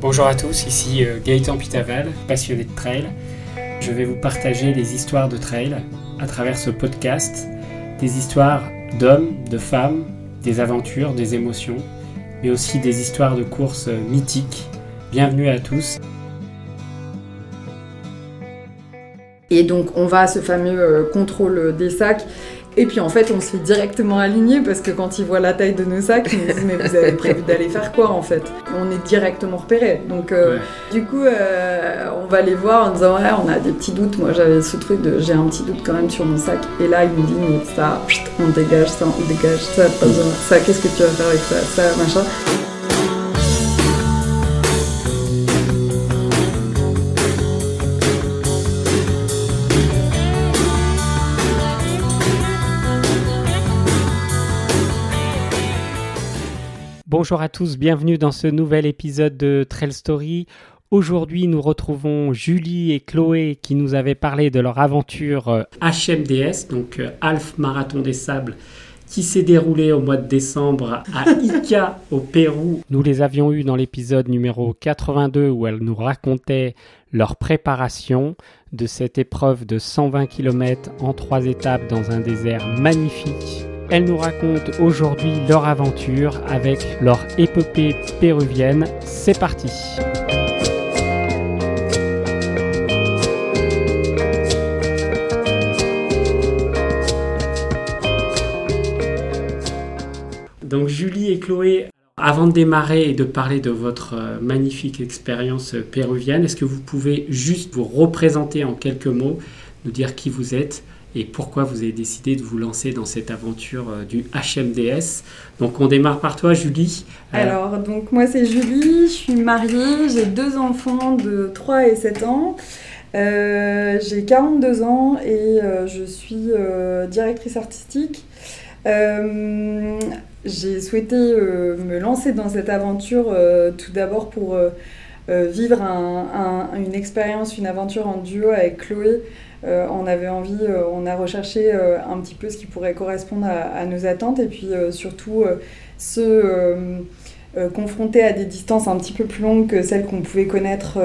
Bonjour à tous, ici euh, Gaëtan Pitaval, passionné de trail. Je vais vous partager des histoires de trail à travers ce podcast, des histoires d'hommes, de femmes, des aventures, des émotions, mais aussi des histoires de courses euh, mythiques. Bienvenue à tous. Et donc on va à ce fameux euh, contrôle des sacs et puis en fait, on se fait directement aligner parce que quand ils voient la taille de nos sacs, ils nous disent Mais vous avez prévu d'aller faire quoi en fait? On est directement repérés. Donc euh, du coup, euh, on va les voir en disant Ouais, on a des petits doutes. Moi j'avais ce truc de J'ai un petit doute quand même sur mon sac. Et là, ils me disent Mais ça, on dégage ça, on dégage ça, pas besoin. Ça, qu'est-ce que tu vas faire avec ça Ça, machin. Bonjour à tous, bienvenue dans ce nouvel épisode de Trail Story. Aujourd'hui, nous retrouvons Julie et Chloé qui nous avaient parlé de leur aventure HMDS, euh, donc euh, Half Marathon des Sables, qui s'est déroulé au mois de décembre à Ica au Pérou. Nous les avions eues dans l'épisode numéro 82 où elles nous racontaient leur préparation de cette épreuve de 120 km en trois étapes dans un désert magnifique elles nous racontent aujourd'hui leur aventure avec leur épopée péruvienne. C'est parti Donc Julie et Chloé, avant de démarrer et de parler de votre euh, magnifique expérience péruvienne, est-ce que vous pouvez juste vous représenter en quelques mots, nous dire qui vous êtes, et pourquoi vous avez décidé de vous lancer dans cette aventure euh, du HMDS. Donc on démarre par toi Julie. Euh, Alors donc moi c'est Julie, je suis mariée, j'ai deux enfants de 3 et 7 ans. Euh, j'ai 42 ans et je suis directrice artistique. J'ai souhaité me lancer dans cette aventure tout d'abord pour vivre une expérience, une aventure en duo avec Chloé euh, on avait envie, euh, on a recherché euh, un petit peu ce qui pourrait correspondre à, nos attentes et puis surtout se confronter à des distances un petit peu plus longues que celles qu'on pouvait connaître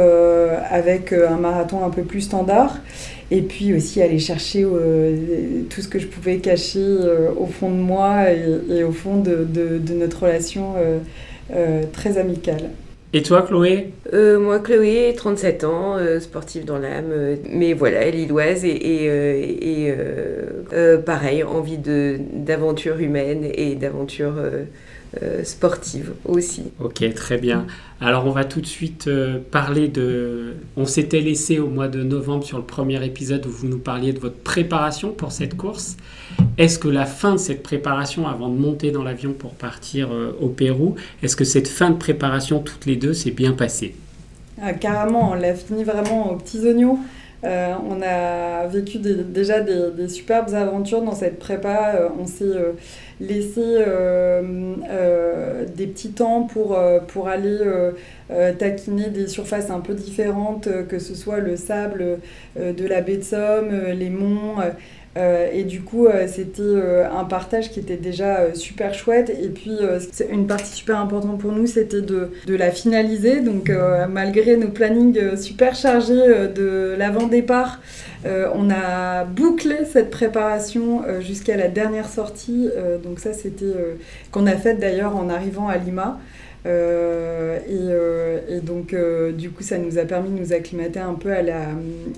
avec un marathon un peu plus standard. Et puis aussi aller chercher tout ce que je pouvais cacher au fond de moi et, au fond de notre relation très amicale. Et toi, Chloé? Euh, Moi, Chloé, 37 ans, euh, sportive dans l'âme, euh, mais voilà, lilloise et, et, et pareil, envie d'aventure humaine et d'aventure euh, sportive aussi. Ok, très bien. Alors on va tout de suite euh, parler de... On s'était laissé au mois de novembre sur le premier épisode où vous nous parliez de votre préparation pour cette course. Est-ce que la fin de cette préparation, avant de monter dans l'avion pour partir euh, au Pérou, est-ce que cette fin de préparation, toutes les deux, s'est bien passée? Ah, Carrément, on l'a fini vraiment aux petits oignons. on a vécu déjà des, des, superbes aventures dans cette prépa. on s'est euh, euh, des petits temps pour, euh, pour aller taquiner des surfaces un peu différentes, que ce soit le sable de la baie de Somme, les monts. Et du coup, c'était un partage qui était déjà super chouette. Et puis, une partie super importante pour nous, c'était de, la finaliser. Donc, malgré nos plannings super chargés de l'avant-départ, euh, on a bouclé cette préparation euh, jusqu'à la dernière sortie. Euh, donc ça, c'était qu'on a fait d'ailleurs en arrivant à Lima. Et, donc, du coup, ça nous a permis de nous acclimater un peu à la,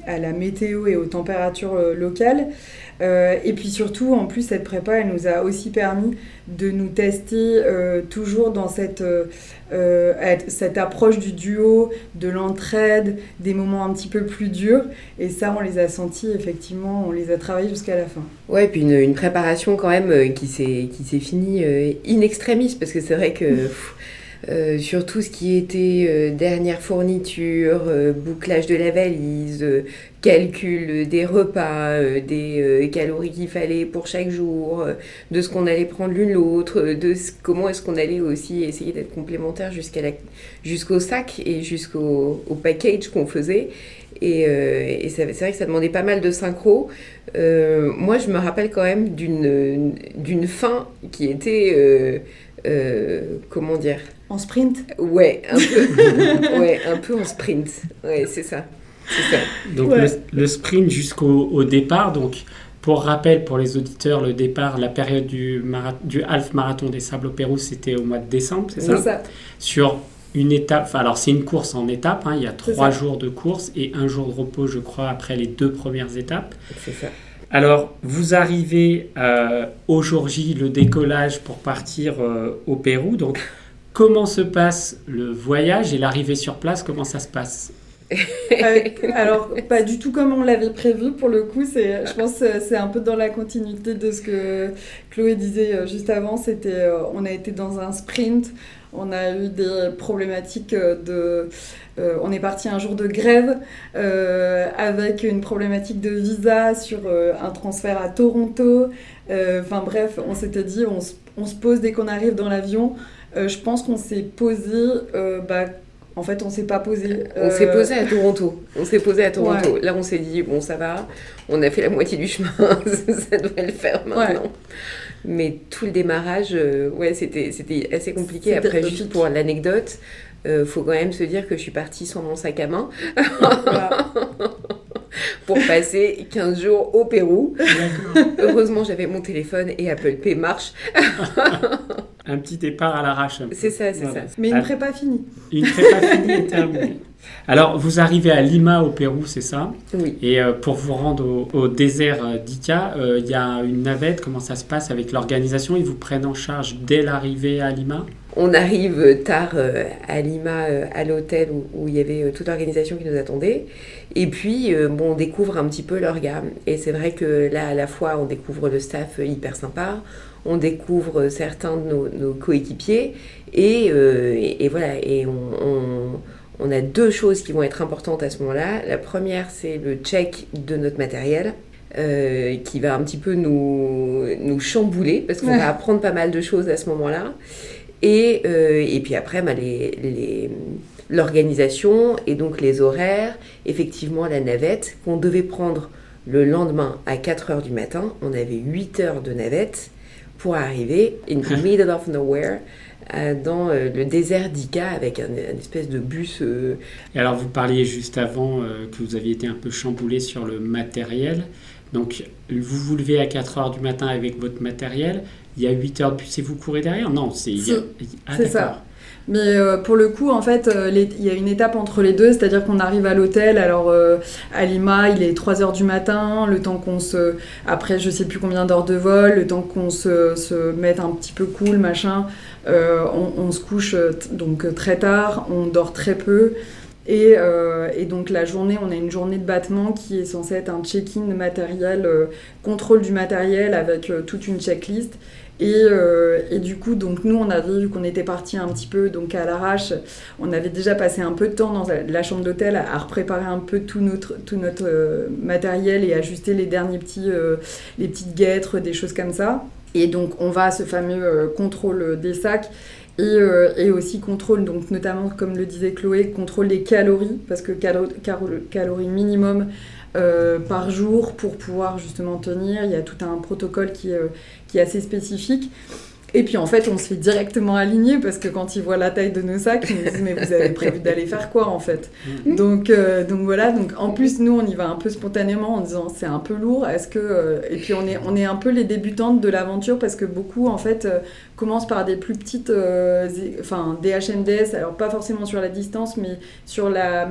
à la météo et aux températures locales. et puis surtout, en plus, cette prépa, elle nous a aussi permis de nous tester toujours dans cette euh, cette approche du duo, de l'entraide, des moments un petit peu plus durs. Et ça, on les a sentis, effectivement, on les a travaillés jusqu'à la fin. Ouais, et puis une, préparation quand même euh, qui s'est finie euh, in extremis, parce que c'est vrai que... Euh, sur tout ce qui était euh, dernière fourniture, euh, bouclage de la valise, calcul des repas, des calories qu'il fallait pour chaque jour, de ce qu'on allait prendre l'une l'autre, de comment est-ce qu'on allait aussi essayer d'être complémentaire jusqu'au sac et jusqu'au package qu'on faisait. Et, et c'est vrai que ça demandait pas mal de synchro. moi, je me rappelle quand même d'une fin qui était comment dire En sprint? Ouais, un peu, ouais, un peu en sprint. Ouais, c'est ça. ça. Donc le, sprint jusqu'au départ, donc pour rappel, pour les auditeurs, le départ, la période du, du half marathon des Sables au Pérou, c'était au mois de décembre, c'est ça, ça Sur une étape, alors c'est une course en étape, hein, il y a trois jours de course et un jour de repos, je crois, après les deux premières étapes. C'est ça. Alors, vous arrivez euh, au jour J, le décollage pour partir euh, au Pérou. Donc, comment se passe le voyage et l'arrivée sur place Comment ça se passe euh, alors, pas du tout comme on l'avait prévu pour le coup. C'est, je pense c'est un peu dans la continuité de ce que Chloé disait juste avant. C'était, on a été dans un sprint. On a eu des problématiques de euh, on est parti un jour de grève euh, avec une problématique de visa sur euh, un transfert à Toronto. Enfin bref, on s'était dit, on, se pose dès qu'on arrive dans l'avion. Je pense qu'on s'est posé bah, en fait, on s'est pas posé. On s'est posé à Toronto. On s'est posé à Toronto. Là, on s'est dit, bon, ça va. On a fait la moitié du chemin. ça devrait le faire maintenant. Mais tout le démarrage, ouais, c'était assez compliqué. Après, juste pour l'anecdote, euh, faut quand même se dire que je suis partie sans mon sac à main. pour passer 15 jours au Pérou. Heureusement, j'avais mon téléphone et Apple Pay marche. un petit départ à l'arrache. C'est ça, c'est ça. Mais une prépa finie. Une prépa finie et terminée. Alors, vous arrivez à Lima au Pérou, c'est ça Oui. Et euh, pour vous rendre au, désert euh, d'Ica, euh, il y a une navette. Comment ça se passe avec l'organisation Ils vous prennent en charge dès l'arrivée à Lima? On arrive tard à Lima, à l'hôtel où, il y avait toute l'organisation qui nous attendait. Et puis, bon, on découvre un petit peu leur gamme. Et c'est vrai que là, à la fois, on découvre le staff hyper sympa on découvre certains de nos, coéquipiers et, voilà, et on, on a deux choses qui vont être importantes à ce moment-là. La première, c'est le check de notre matériel. Euh, qui va un petit peu nous, nous chambouler parce qu'on va apprendre pas mal de choses à ce moment-là. Et, euh, et puis après, bah, les, l'organisation et donc les horaires, effectivement la navette qu'on devait prendre le lendemain à 4 heures du matin. On avait 8 heures de navette pour arriver in the middle of nowhere euh, dans euh, le désert d'Ica avec un, espèce de bus. Euh. Et alors vous parliez juste avant que vous aviez été un peu chamboulé sur le matériel. Donc vous vous levez à 4 heures du matin avec votre matériel. Il y a 8 heures de bus et vous courez derrière? Non, c'est... Ah, ça. Mais euh, pour le coup, en fait, euh, il y a une étape entre les deux, c'est-à-dire qu'on arrive à l'hôtel, alors euh, à Lima, il est 3 heures du matin, le temps qu'on se... Après, je sais plus combien d'heures de vol, le temps qu'on se, mette un petit peu cool, machin, on, se couche donc très tard, on dort très peu. Et, et, donc la journée, on a une journée de battement qui est censée être un check-in matériel, contrôle du matériel avec toute une checklist. Euh, et, du coup, donc nous, on avait vu qu'on était parti un petit peu donc à l'arrache. On avait déjà passé un peu de temps dans la chambre d'hôtel à, à, préparer un peu tout notre, tout notre euh, matériel et ajuster les derniers petits, euh, les petites guêtres, des choses comme ça. Et donc, on va à ce fameux contrôle des sacs. Et, et, aussi contrôle, donc notamment comme le disait Chloé, contrôle des calories, parce que calories minimum euh, par jour pour pouvoir justement tenir. Il y a tout un protocole qui, euh, qui est assez spécifique. Et puis en fait, on se fait directement aligner parce que quand ils voient la taille de nos sacs, ils nous disent mais vous avez prévu d'aller faire quoi en fait mm. Donc euh, donc voilà. Donc en plus nous on y va un peu spontanément en disant c'est un peu lourd. Est-ce que et puis on est on est un peu les débutantes de l'aventure parce que beaucoup en fait commencent par des plus petites enfin des HMDS. Alors pas forcément sur la distance mais sur la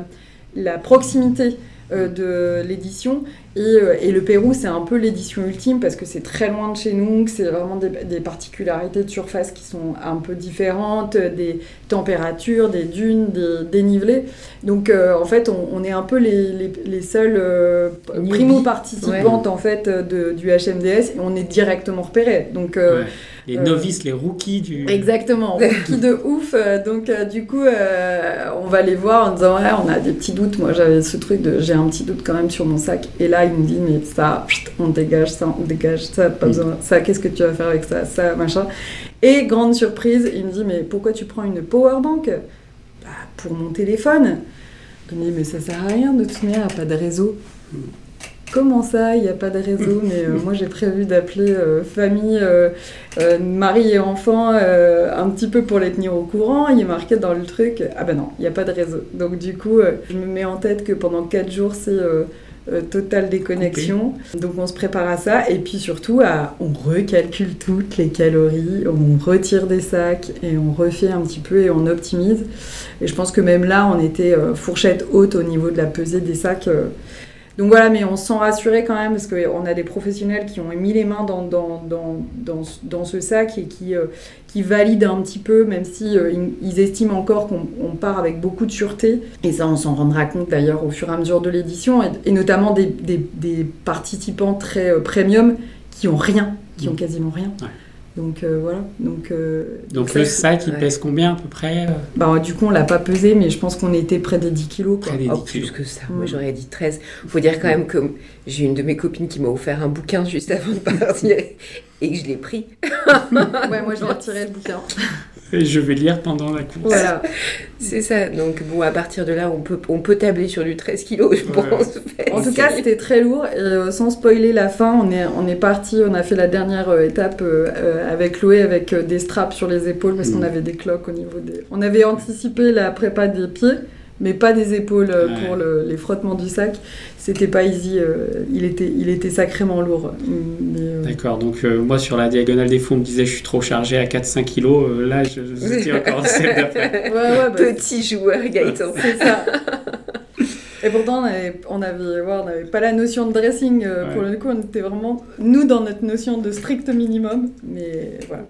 la proximité. Euh, de l'édition. Et, euh, et, le Pérou, c'est un peu l'édition ultime parce que c'est très loin de chez nous, que c'est vraiment des, des, particularités de surface qui sont un peu différentes, des températures, des dunes, des dénivelés. Donc euh, en fait, on, on, est un peu les, les, les seuls primo-participantes en fait, de, du HMDS et on est directement repérés. Donc les novices, les rookies du. Exactement, rookies de ouf. Donc, du coup, on va les voir en disant Ouais, on a des petits doutes. Moi, j'avais ce truc de j'ai un petit doute quand même sur mon sac. Et là, il me dit Mais ça, on dégage ça, on dégage ça, pas besoin. Ça, qu'est-ce que tu vas faire avec ça, ça, machin. Et grande surprise, il me dit Mais pourquoi tu prends une power bank? Bah, Pour mon téléphone. Je me dis Mais ça sert à rien de toute manière, il pas de réseau. Comment ça, il n'y a pas de réseau? Mais euh, moi, j'ai prévu d'appeler euh, famille, mari et enfant un petit peu pour les tenir au courant. Il est marqué dans le truc, ah ben non, il n'y a pas de réseau. Donc du coup, je me mets en tête que pendant 4 jours, c'est totale déconnexion. Donc on se prépare à ça. Et puis surtout, on recalcule toutes les calories, on retire des sacs et on refait un petit peu et on optimise. Et je pense que même là, on était fourchette haute au niveau de la pesée des sacs. Donc voilà, mais on se sent rassuré quand même parce qu'on a des professionnels qui ont mis les mains dans, dans, dans, dans, dans ce sac et qui, euh, qui valident un petit peu, même si euh, ils estiment encore qu'on part avec beaucoup de sûreté. Et ça, on s'en rendra compte d'ailleurs au fur et à mesure de l'édition, et, notamment des, des, des, participants très euh, premium qui ont rien, qui ont mmh. quasiment rien. Donc euh, voilà. Donc, euh, donc, le sac, il pèse combien à peu près euh bah, Du coup, on l'a pas pesé, mais je pense qu'on était près des 10 kilos. Près des 10 plus que ça. Moi, j'aurais dit 13. Il faut dire quand même que j'ai une de mes copines qui m'a offert un bouquin juste avant de partir et que je l'ai pris. ouais, moi, je l'ai retiré le bouquin. Et je vais lire pendant la course. Voilà, c'est ça. Donc bon, à partir de là, on peut, on peut tabler sur du 13 kilos, je pense. En tout cas, c'était très lourd. Et euh, sans spoiler la fin, on est, on est parti, on a fait la dernière euh, étape euh, avec Chloé, avec des straps sur les épaules, parce qu'on mm. avait des cloques au niveau des... On avait anticipé la prépa des pieds mais pas des épaules pour les frottements du sac c'était pas easy. Euh, il, était, il était sacrément lourd. Euh, D'accord, donc euh, moi sur la diagonale des fonds, on me disait je suis trop chargé à 4-5 kilos. là, je, je encore celle d'après. Bah, Petit joueur, Gaëtan. C'est ça. Et pourtant, on n'avait on avait, pas la notion de dressing. Pour le coup, on était vraiment, nous, dans notre notion de strict minimum. Mais voilà.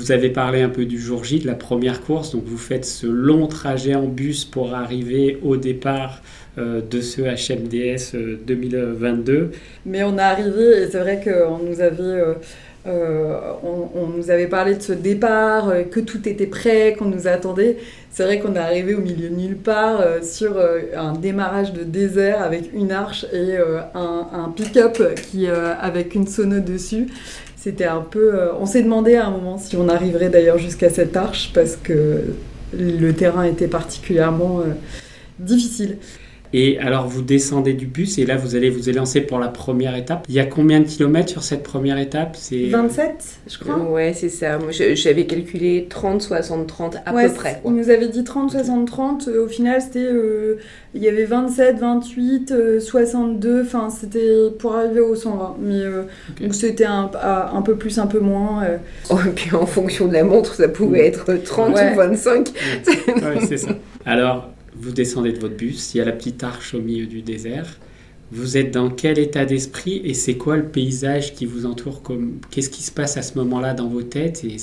Vous avez parlé un peu du jour J, de la première course. Donc vous faites ce long trajet en bus pour arriver au départ euh, de ce HMDS 2022. Euh, Mais on est arrivé et c'est vrai qu'on nous avait... Euh, on, nous avait parlé de ce départ, que tout était prêt, qu'on nous attendait. C'est vrai qu'on est arrivé au milieu de nulle part sur un démarrage de désert avec une arche et un, pick-up qui avec une sono dessus. C'était un peu. Euh, on s'est demandé à un moment si on arriverait d'ailleurs jusqu'à cette arche parce que le terrain était particulièrement euh, difficile. Et alors vous descendez du bus et là vous allez vous élancer pour la première étape. Il y a combien de kilomètres sur cette première étape? C'est 27, je crois. ouais, c'est ça. Moi j'avais calculé 30, 60, 30 à peu près. On nous avait dit 30, 60, 30. Au final, c'était euh, il y avait 27, 28, 62. Enfin, c'était pour arriver au 120. Mais euh, donc c'était un, un, peu plus, un peu moins. Euh. Oh, et puis en fonction de la montre, ça pouvait être 30 ou 25. ouais c'est ça. Alors vous descendez de votre bus, il y a la petite arche au milieu du désert. Vous êtes dans quel état d'esprit et c'est quoi le paysage qui vous entoure comme Qu'est-ce qui se passe à ce moment-là dans vos têtes et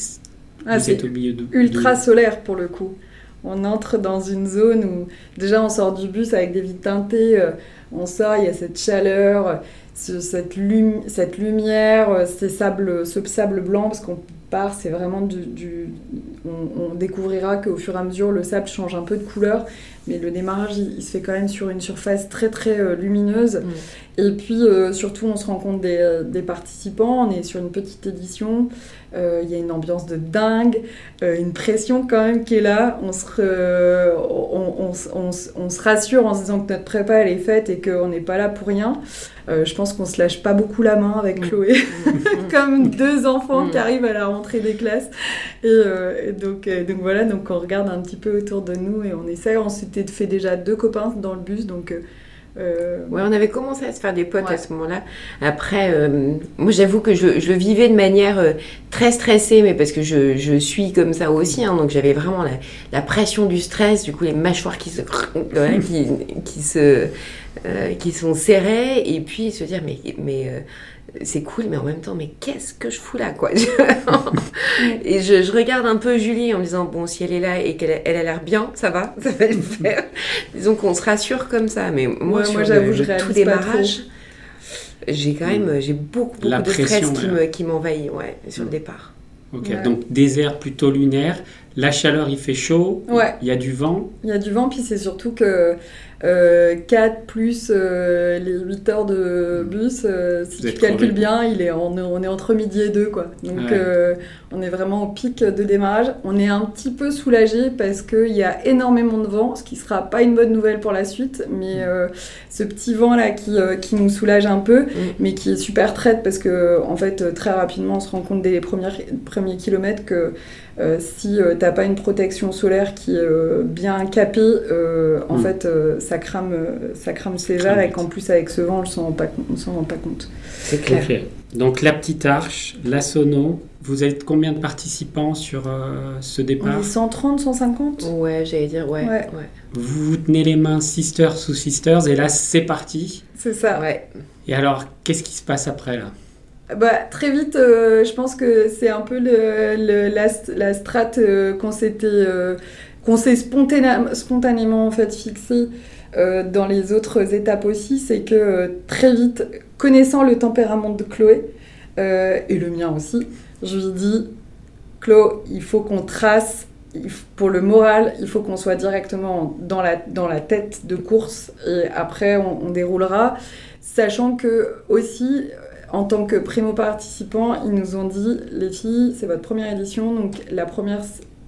ah, vous êtes au milieu de ultra solaire pour le coup. On entre dans une zone où déjà on sort du bus avec des vitres teintées, euh, on sort, il y a cette chaleur, cette, cette, lumière, euh, ces sables, ce sable blanc parce qu'on part, c'est vraiment du, on, découvrira qu'au fur et à mesure le sable change un peu de couleur mais le démarrage, il, se fait quand même sur une surface très très euh, lumineuse. Mm. Et puis euh, surtout, on se rend compte des, des, participants, on est sur une petite édition, euh, il y a une ambiance de dingue, une pression quand même qui est là. On se, on, on, on, se rassure en se disant que notre prépa elle est faite et qu'on n'est pas là pour rien. je pense qu'on se lâche pas beaucoup la main avec mm. Chloé, mm. comme deux enfants qui arrivent à la rentrée des classes. Et, donc, donc voilà, donc on regarde un petit peu autour de nous et on essaie. Ensuite fait déjà deux copains dans le bus, donc. Euh, euh, ouais, on avait commencé à se faire des potes à ce moment-là. Après, euh, moi j'avoue que je, je, vivais de manière très stressée, mais parce que je, je suis comme ça aussi, hein, donc j'avais vraiment la, la, pression du stress, du coup les mâchoires qui se, qui, qui se, qui sont serrées, et puis se dire mais, mais c'est cool, mais en même temps, mais qu'est-ce que je fous là, quoi Et je, regarde un peu Julie en me disant, bon, si elle est là et qu'elle elle a l'air bien, ça va, ça va le faire. Disons qu'on se rassure comme ça, mais moi, moi j'avoue, je tout démarrage, j'ai quand même, j'ai beaucoup, beaucoup de stress qui m'envahit, ouais, sur le départ. Ok, donc désert plutôt lunaire, la chaleur il fait chaud, ouais. il y a du vent. Il y a du vent, puis c'est surtout que euh, 4 plus euh, les 8 heures de bus, euh, si tu calcules bien, il est, on, est, entre midi et 2. Quoi. Donc euh, on est vraiment au pic de démarrage. On est un petit peu soulagé parce qu'il y a énormément de vent, ce qui sera pas une bonne nouvelle pour la suite. Mais mm. ce petit vent là qui, qui, nous soulage un peu, mm. mais qui est super traite parce que en fait, très rapidement, on se rend compte dès les premiers, premiers kilomètres que si t'as pas une protection solaire qui est bien capée, en mm. fait, ça crame, ça crame sévère et qu'en plus avec ce vent, on pas, s'en rend pas compte. C'est clair. Donc la petite arche, la sono. Vous êtes combien de participants sur ce départ? 130, 150 Ouais, j'allais dire ouais, ouais. Vous vous tenez les mains sisters sous sisters et là c'est parti. C'est ça. Ouais. Et alors, qu'est-ce qui se passe après là? Bah, très vite, euh, je pense que c'est un peu le, la, la strate euh, qu'on s'était, euh, qu'on s'est spontanément en fait fixé dans les autres étapes aussi, c'est que très vite, connaissant le tempérament de Chloé et le mien aussi, je lui dis, Chloé, il faut qu'on trace pour le moral, il faut qu'on soit directement dans la, dans la tête de course et après on, déroulera. Sachant que aussi, en tant que primo-participant, ils nous ont dit, les filles, c'est votre première édition, donc la première,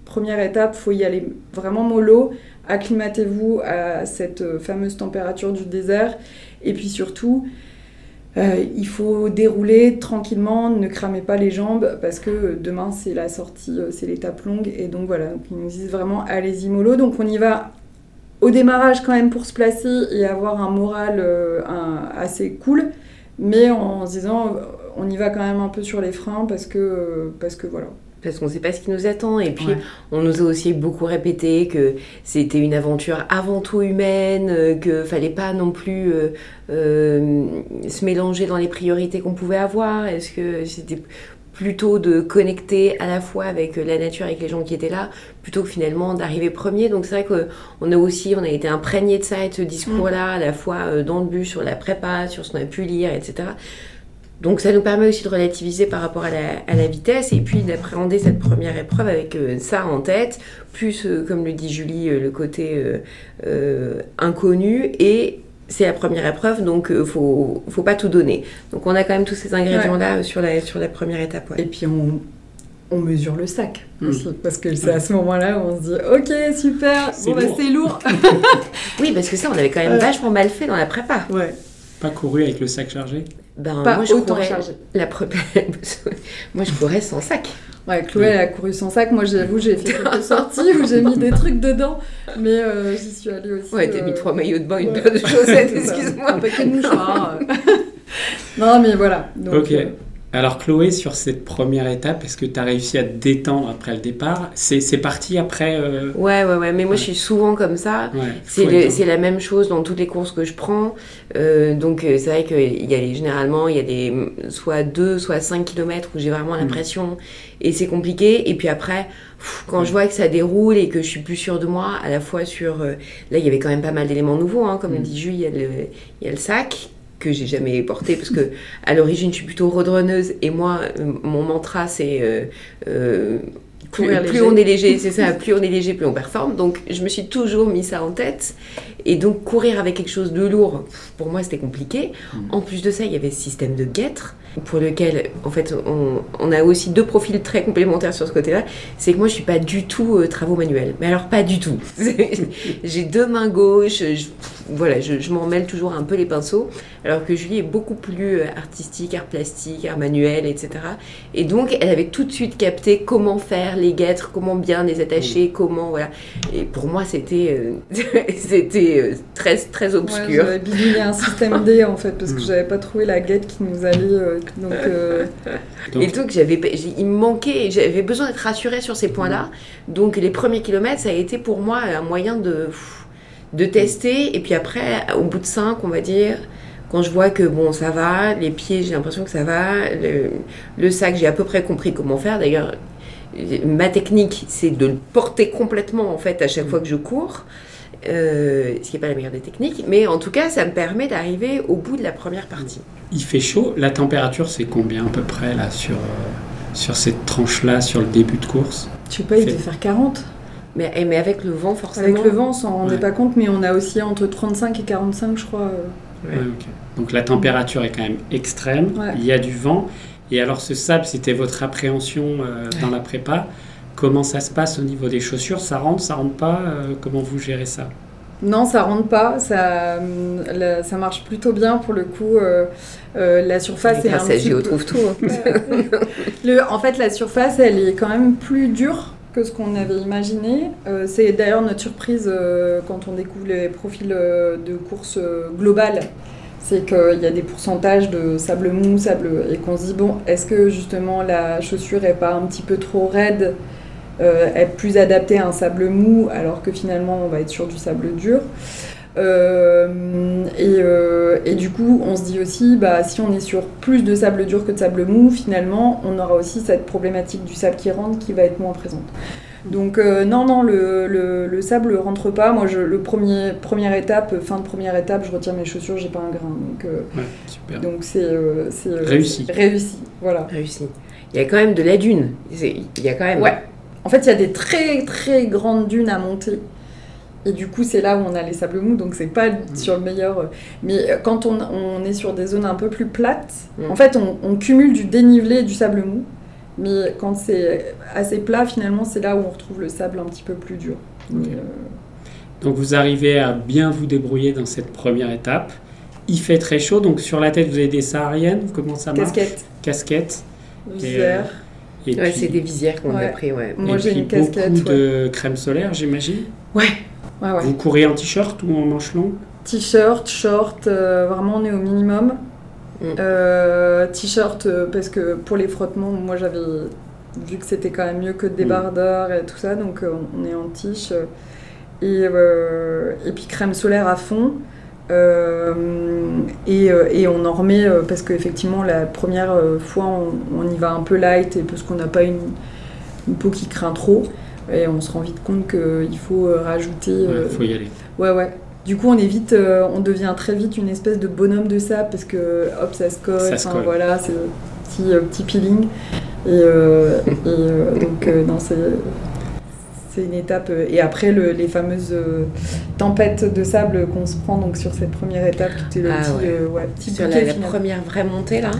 première étape, faut y aller vraiment mollo, acclimatez-vous à cette fameuse température du désert, et puis surtout, euh, il faut dérouler tranquillement, ne cramez pas les jambes, parce que demain c'est la sortie, euh, c'est l'étape longue, et donc voilà, ils nous disent vraiment, allez-y mollo, donc on y va au démarrage quand même pour se placer et avoir un moral euh, assez cool. Mais en se disant on y va quand même un peu sur les freins parce que voilà. Parce qu'on ne sait pas ce qui nous attend. Et puis, on nous a aussi beaucoup répété que c'était une aventure avant tout humaine, euh, qu'il fallait pas non plus euh, euh, se mélanger dans les priorités qu'on pouvait avoir. Est-ce que c'était plutôt de connecter à la fois avec la nature, avec les gens qui étaient là, plutôt que finalement d'arriver premier? Donc c'est vrai qu'on a aussi, on a été imprégné de ça et de ce discours-là, à la fois dans le but, sur la prépa, sur ce qu'on a pu lire, etc. Donc ça nous permet aussi de relativiser par rapport à la, vitesse et puis d'appréhender cette première épreuve avec euh, ça en tête, plus, euh, comme le dit Julie, le côté inconnu et c'est la première épreuve, donc il euh, faut, faut pas tout donner. Donc on a quand même tous ces ingrédients-là sur, la, sur la première étape. Et puis on, on mesure le sac aussi, parce que c'est à ce moment-là où on se dit ok super, bon bah c'est lourd. oui, parce que ça on avait quand même vachement mal fait dans la prépa. Ouais. Pas couru avec le sac chargé? Ben, Pas moi, je autant chargé. La moi je courais sans sac. Ouais, Chloé, elle a couru sans sac. Moi, j'avoue, j'ai fait quelques sorties où j'ai mis des trucs dedans. Mais euh, j'y suis allée aussi. Ouais, t'as mis euh, trois maillots de bain, une paire de chaussettes, excuse-moi. Un paquet de mouchoirs. non, mais voilà. Donc, ok. Euh, alors Chloé, sur cette première étape, est-ce que tu as réussi à te détendre après le départ? C'est parti après euh, Ouais, ouais, ouais, mais moi je suis souvent comme ça. c'est la même chose dans toutes les courses que je prends. Euh, donc euh, c'est vrai qu'il y a généralement, il y a des soit 2, soit 5 km où j'ai vraiment mm. l'impression et c'est compliqué. Et puis après, quand je vois que ça déroule et que je suis plus sûre de moi, à la fois sur... là, il y avait quand même pas mal d'éléments nouveaux, hein, comme le mm. dit Jules, il il y a le sac que j'ai jamais porté parce que à l'origine je suis plutôt redronneuse et moi euh, mon mantra c'est euh, euh, plus, on est léger, c'est ça, plus on est léger, plus on performe. Donc je me suis toujours mis ça en tête. Et donc courir avec quelque chose de lourd, pour moi c'était compliqué. Mm. En plus de ça, il y avait ce système de guêtre pour lequel, en fait, on, a aussi deux profils très complémentaires sur ce côté-là. C'est que moi, je suis pas du tout euh, travaux manuels. Mais alors, pas du tout. J'ai deux mains gauches. Je, voilà, je, m'en mêle toujours un peu les pinceaux. Alors que Julie est beaucoup plus euh, artistique, art plastique, art manuel, etc. Et donc, elle avait tout de suite capté comment faire les guêtres, comment bien les attacher, mm. comment, voilà. Et pour moi, c'était euh, c'était très, très obscur. Ouais, j'avais bidouillé un système D, en fait, parce que mm. j'avais pas trouvé la guette qui nous allait euh, donc, Et donc, j'avais, il me manquait, j'avais besoin d'être rassurée sur ces points-là. Donc, les premiers kilomètres, ça a été pour moi un moyen de, de tester. Et puis après, au bout de cinq, on va dire, quand je vois que bon, ça va, les pieds, j'ai l'impression que ça va, le, le sac, j'ai à peu près compris comment faire. D'ailleurs, ma technique, c'est de le porter complètement en fait à chaque fois que je cours. Euh, ce qui n'est pas la meilleure des techniques, mais en tout cas, ça me permet d'arriver au bout de la première partie. Il fait chaud. La température, c'est combien à peu près là sur, euh, sur cette tranche-là, sur le début de course? Je sais pas, il Fait- devait faire 40. Mais, mais avec le vent, forcément. Avec le vent, on s'en rendait Ouais. pas compte, mais on a aussi entre 35 et 45, je crois. euh. Ouais. Ouais, ok. Donc la température est quand même extrême. Ouais. Il y a du vent. Et alors ce sable, c'était votre appréhension euh, dans la prépa? Comment ça se passe au niveau des chaussures Ça rentre, ça rentre pas Euh, Comment vous gérez ça? Non, ça rentre pas. Ça, la- ça marche plutôt bien pour le coup. euh, euh, la surface est un petit peu- trouve tout. Le- en fait, la surface, elle est quand même plus dure que ce qu'on avait imaginé. Euh, c'est d'ailleurs notre surprise euh, quand on découvre les profils euh, de course euh, globale. C'est qu'il y a des pourcentages de sable mou, sable, et qu'on se dit, bon, est-ce que justement la chaussure est pas un petit peu trop raide, euh, est plus adaptée à un sable mou, alors que finalement on va être sur du sable dur euh, et, euh, et du coup, on se dit aussi, bah, si on est sur plus de sable dur que de sable mou, finalement, on aura aussi cette problématique du sable qui rentre qui va être moins présente. Donc euh, non, non, le, le, le sable rentre pas. Moi, je, le premier, première étape, fin de première étape, je retire mes chaussures, j'ai pas un grain. Donc euh, Ouais, super. donc c'est euh, c'est, euh, Réussi. Réussi, voilà. Réussi. Il y a quand même de la dune. Il y a quand même. Ouais. En fait, il y a des très très grandes dunes à monter. Et du coup, c'est là où on a les sables mous, donc c'est pas sur le meilleur. euh, Mais euh, quand on, on est sur des zones un peu plus plates, Mm. en fait, on, on cumule du dénivelé et du sable mou. Mais quand c'est assez plat, finalement, c'est là où on retrouve le sable un petit peu plus dur. Mais, euh, Donc vous arrivez à bien vous débrouiller dans cette première étape. Il fait très chaud, donc sur la tête vous avez des sahariennes? Comment ça marche? Casquette, Casquette. visière. Et Ouais, puis, c'est des visières qu'on a Ouais. pris, ouais. Moi, et j'ai puis une casquette. Beaucoup ouais. de crème solaire, j'imagine. Ouais. Ouais, ouais. Vous courez en t-shirt ou en manche longue? T-shirt, short, euh, vraiment on est au minimum. Mm. Euh, T-shirt euh, parce que pour les frottements, moi j'avais vu que c'était quand même mieux que de débardeur et tout ça, donc on est en tige. euh, et, euh, et puis crème solaire à fond. Euh, et, euh, et on en remet euh, parce qu'effectivement la première fois on, on y va un peu light et parce qu'on n'a pas une, une peau qui craint trop et on se rend vite compte qu'il faut rajouter Il euh, faut y aller. Ouais, ouais. Du coup, on est vite, euh, on devient très vite une espèce de bonhomme de sable parce que hop, ça se colle. Ça se voilà, c'est petit, euh, petit peeling. Et, euh, et donc, non, c'est. C'est une étape. euh, et après, le- les fameuses euh, tempêtes de sable qu'on se prend donc sur cette première étape, tout est le Ah petit, ouais. euh, ouais, petit Sur bouquet la, première vraie montée, là.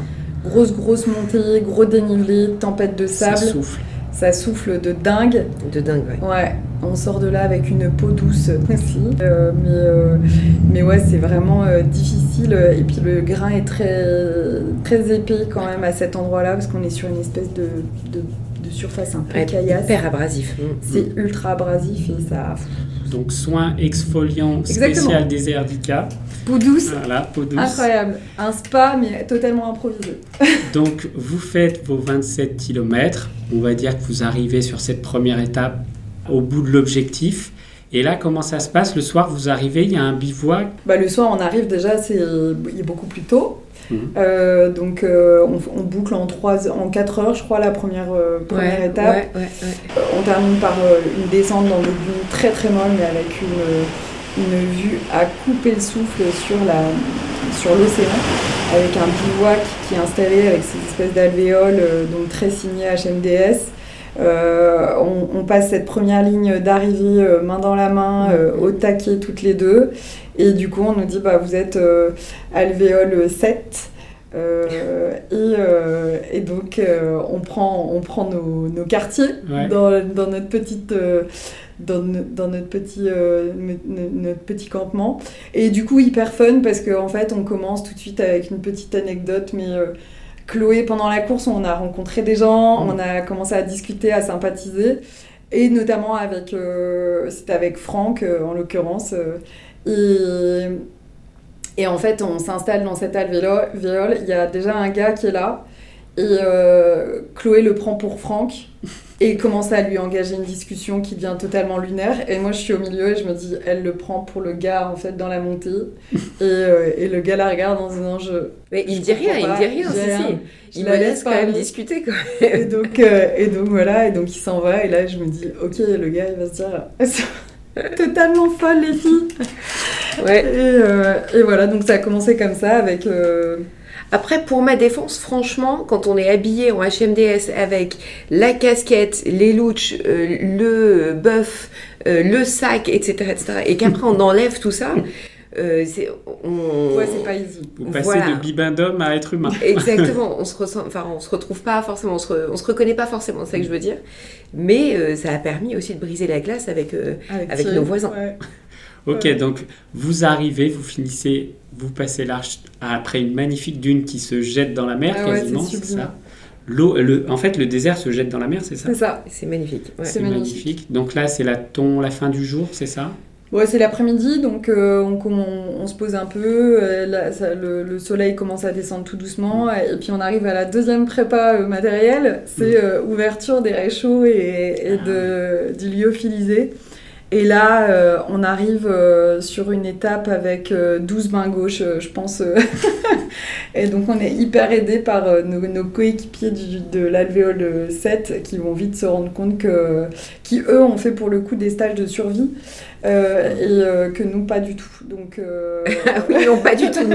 Grosse, grosse montée, gros dénivelé, tempête de Ça sable. souffle. ça souffle de dingue. De dingue, ouais. Ouais, on sort de là avec une peau douce aussi. Euh, mais, euh, mais ouais, c'est vraiment euh, difficile. Et puis le grain est très, très épais quand même à cet endroit-là, parce qu'on est sur une espèce de, de, de surface un peu Ouais, caillasse. hyper abrasif. Mm. C'est ultra abrasif et ça. Donc soin exfoliant spécial désert d'Ica. Peau douce, Voilà, peau douce. incroyable. Un spa, mais totalement improvisé. Donc vous faites vos 27 km. On va dire que vous arrivez sur cette première étape au bout de l'objectif. Et là, comment ça se passe? Le soir, vous arrivez, il y a un bivouac? Bah, le soir, on arrive déjà, c'est il est beaucoup plus tôt. Euh, donc euh, on, on boucle en, 3, en 4 heures, je crois, la première, euh, première Ouais, étape. ouais, ouais, ouais. On termine par une descente dans des dunes très très molles, mais avec une, une vue à couper le souffle sur la sur l'océan, avec un bivouac qui est installé avec ces espèces d'alvéoles, donc très signé HMDS. Euh, on, on passe cette première ligne d'arrivée euh, main dans la main, euh, au taquet toutes les deux. Et du coup, on nous dit, bah, vous êtes alvéole 7. Euh, et, et donc, on prend, on prend nos, nos quartiers Ouais. dans, dans notre petite. dans, no- dans notre petit euh, notre petit campement et du coup hyper fun parce qu'en en fait on commence tout de suite avec une petite anecdote mais euh, Chloé pendant la course on a rencontré des gens Mm. on a commencé à discuter à sympathiser et notamment avec euh, c'était avec Franck euh, en l'occurrence euh, et et en fait, on s'installe dans cette alvéole. Il y a déjà un gars qui est là. Et Chloé le prend pour Franck. Et il commence à lui engager une discussion qui devient totalement lunaire. Et moi, je suis au milieu et je me dis, elle le prend pour le gars, en fait, dans la montée. et, euh, et, le gars la regarde en disant, je. Mais il dit rien, il dit rien, si, si. Il la laisse quand même discuter, quoi. et, donc, euh, et donc, voilà, et donc il s'en va. Et là, je me dis, ok, le gars, il va se dire. totalement folle les filles. Ouais. Et, euh, et, voilà, donc ça a commencé comme ça avec. Après, pour ma défense, franchement, quand on est habillé en HMDS avec la casquette, les louches, euh, le bœuf, euh, le sac, etc., etc., et qu'après on enlève tout ça, euh, c'est on... ouais, c'est pas easy. Vous passez voilà. de bibendum à être humain. Exactement. on se ressent, enfin, on se retrouve pas forcément, on se, re... on se reconnaît pas forcément, c'est ça que je veux dire. Mais euh, ça a permis aussi de briser la glace avec euh, avec, avec nos voisins. Ouais. Ok, ouais. donc vous arrivez, vous finissez, vous passez l'arche après une magnifique dune qui se jette dans la mer ah quasiment, ouais, c'est ça. L'eau, le, en fait, le désert se jette dans la mer, c'est ça C'est ça. C'est magnifique. Ouais. C'est magnifique. magnifique. Donc là, c'est la, ton, la fin du jour, c'est ça Ouais, c'est l'après-midi, donc euh, on, on, on, se pose un peu, euh, là, ça, le, le, soleil commence à descendre tout doucement, et, puis on arrive à la deuxième prépa euh, matérielle, c'est euh, ouverture des réchauds et, et de, du lyophilisé. Et là, euh, on arrive euh, sur une étape avec euh, 12 mains gauches, je pense. et donc, on est hyper aidé par nos, nos, coéquipiers du, de l'alvéole 7 qui vont vite se rendre compte que, qui eux ont fait pour le coup des stages de survie et que nous, pas du tout. Donc, oui, non, pas du tout.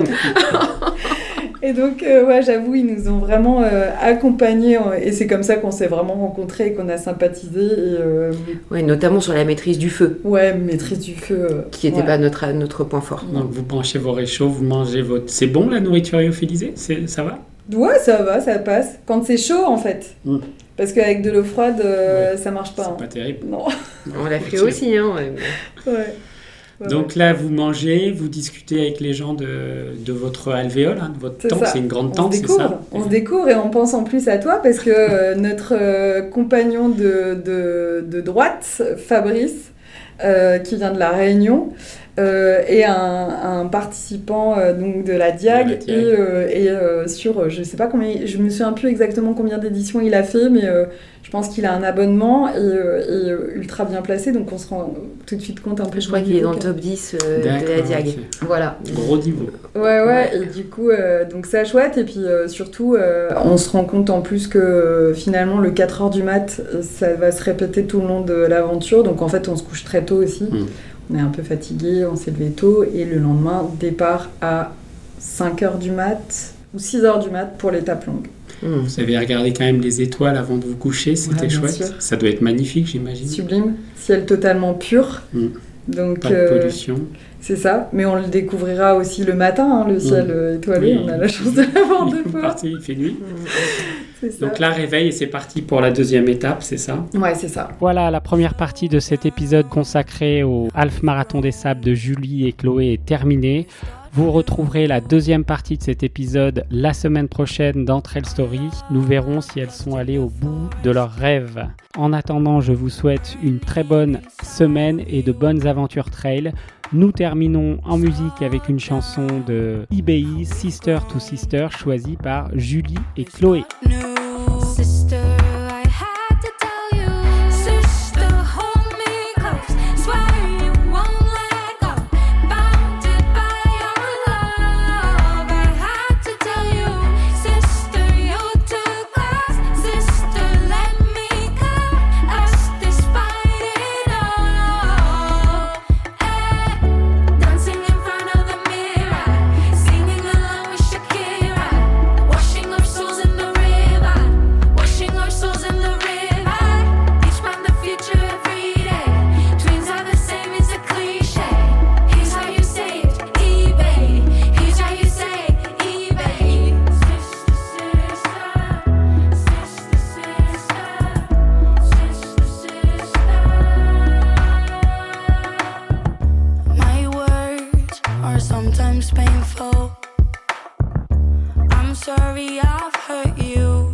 Et donc, euh, ouais, j'avoue, ils nous ont vraiment euh, accompagnés et c'est comme ça qu'on s'est vraiment rencontrés et qu'on a sympathisé. Et, euh... ouais, notamment sur la maîtrise du feu. Ouais, maîtrise du feu. Qui n'était ouais. pas notre, notre point fort. Donc, vous branchez vos réchauds, vous mangez votre. C'est bon la nourriture lyophilisée? Ça va? Ouais, ça va, ça passe. Quand c'est chaud, en fait. Mm. Parce qu'avec de l'eau froide, ouais. ça marche pas. C'est hein. pas terrible. Non. On l'a fait aussi, hein. ouais. Ouais, Donc ouais. là, vous mangez, vous discutez avec les gens de, de votre alvéole, hein, de votre tente. C'est une grande tente, c'est ça On se découvre et on pense en plus à toi parce que euh, notre euh, compagnon de, de, de, droite, Fabrice, euh, qui vient de La Réunion, est un, un participant donc de la Diag, la Diag. et, et sur, je sais pas combien, je me souviens plus exactement combien d'éditions il a fait, mais je pense qu'il a un abonnement et, et, ultra bien placé, donc on se rend tout de suite compte un peu. Je crois qu'il est dans le top 10 euh, de la Diag. Okay. Voilà. Gros niveau. Ouais, ouais, ouais. et du coup, euh, donc c'est chouette, et puis euh, surtout, on se rend compte en plus que finalement, le 4h du mat, ça va se répéter tout le long de l'aventure, donc en fait, on se couche très tôt aussi. Mm. On est un peu fatigué, on s'est levé tôt, et le lendemain, départ à 5h du mat ou 6h du mat pour l'étape longue. Mmh. Vous avez regardé quand même les étoiles avant de vous coucher, c'était ouais, chouette. Sûr. Ça doit être magnifique, j'imagine. Sublime, ciel totalement pur. Mmh. Donc, Pas de euh, pollution. C'est ça, mais on le découvrira aussi le matin, hein, le ciel mmh. étoilé. Oui. On a la chance de l'avoir deux fois. Parti, il fait nuit. Donc là, réveil et c'est parti pour la deuxième étape, c'est ça? Ouais, c'est ça. Voilà, la première partie de cet épisode consacré au Half Marathon des Sables de Julie et Chloé est terminée. Vous retrouverez la deuxième partie de cet épisode la semaine prochaine dans Trail Story. Nous verrons si elles sont allées au bout de leurs rêves. En attendant, je vous souhaite une très bonne semaine et de bonnes aventures trail. Nous terminons en musique avec une chanson de IBI, Sister to Sister, choisie par Julie et Chloé. I'm sorry I've hurt you.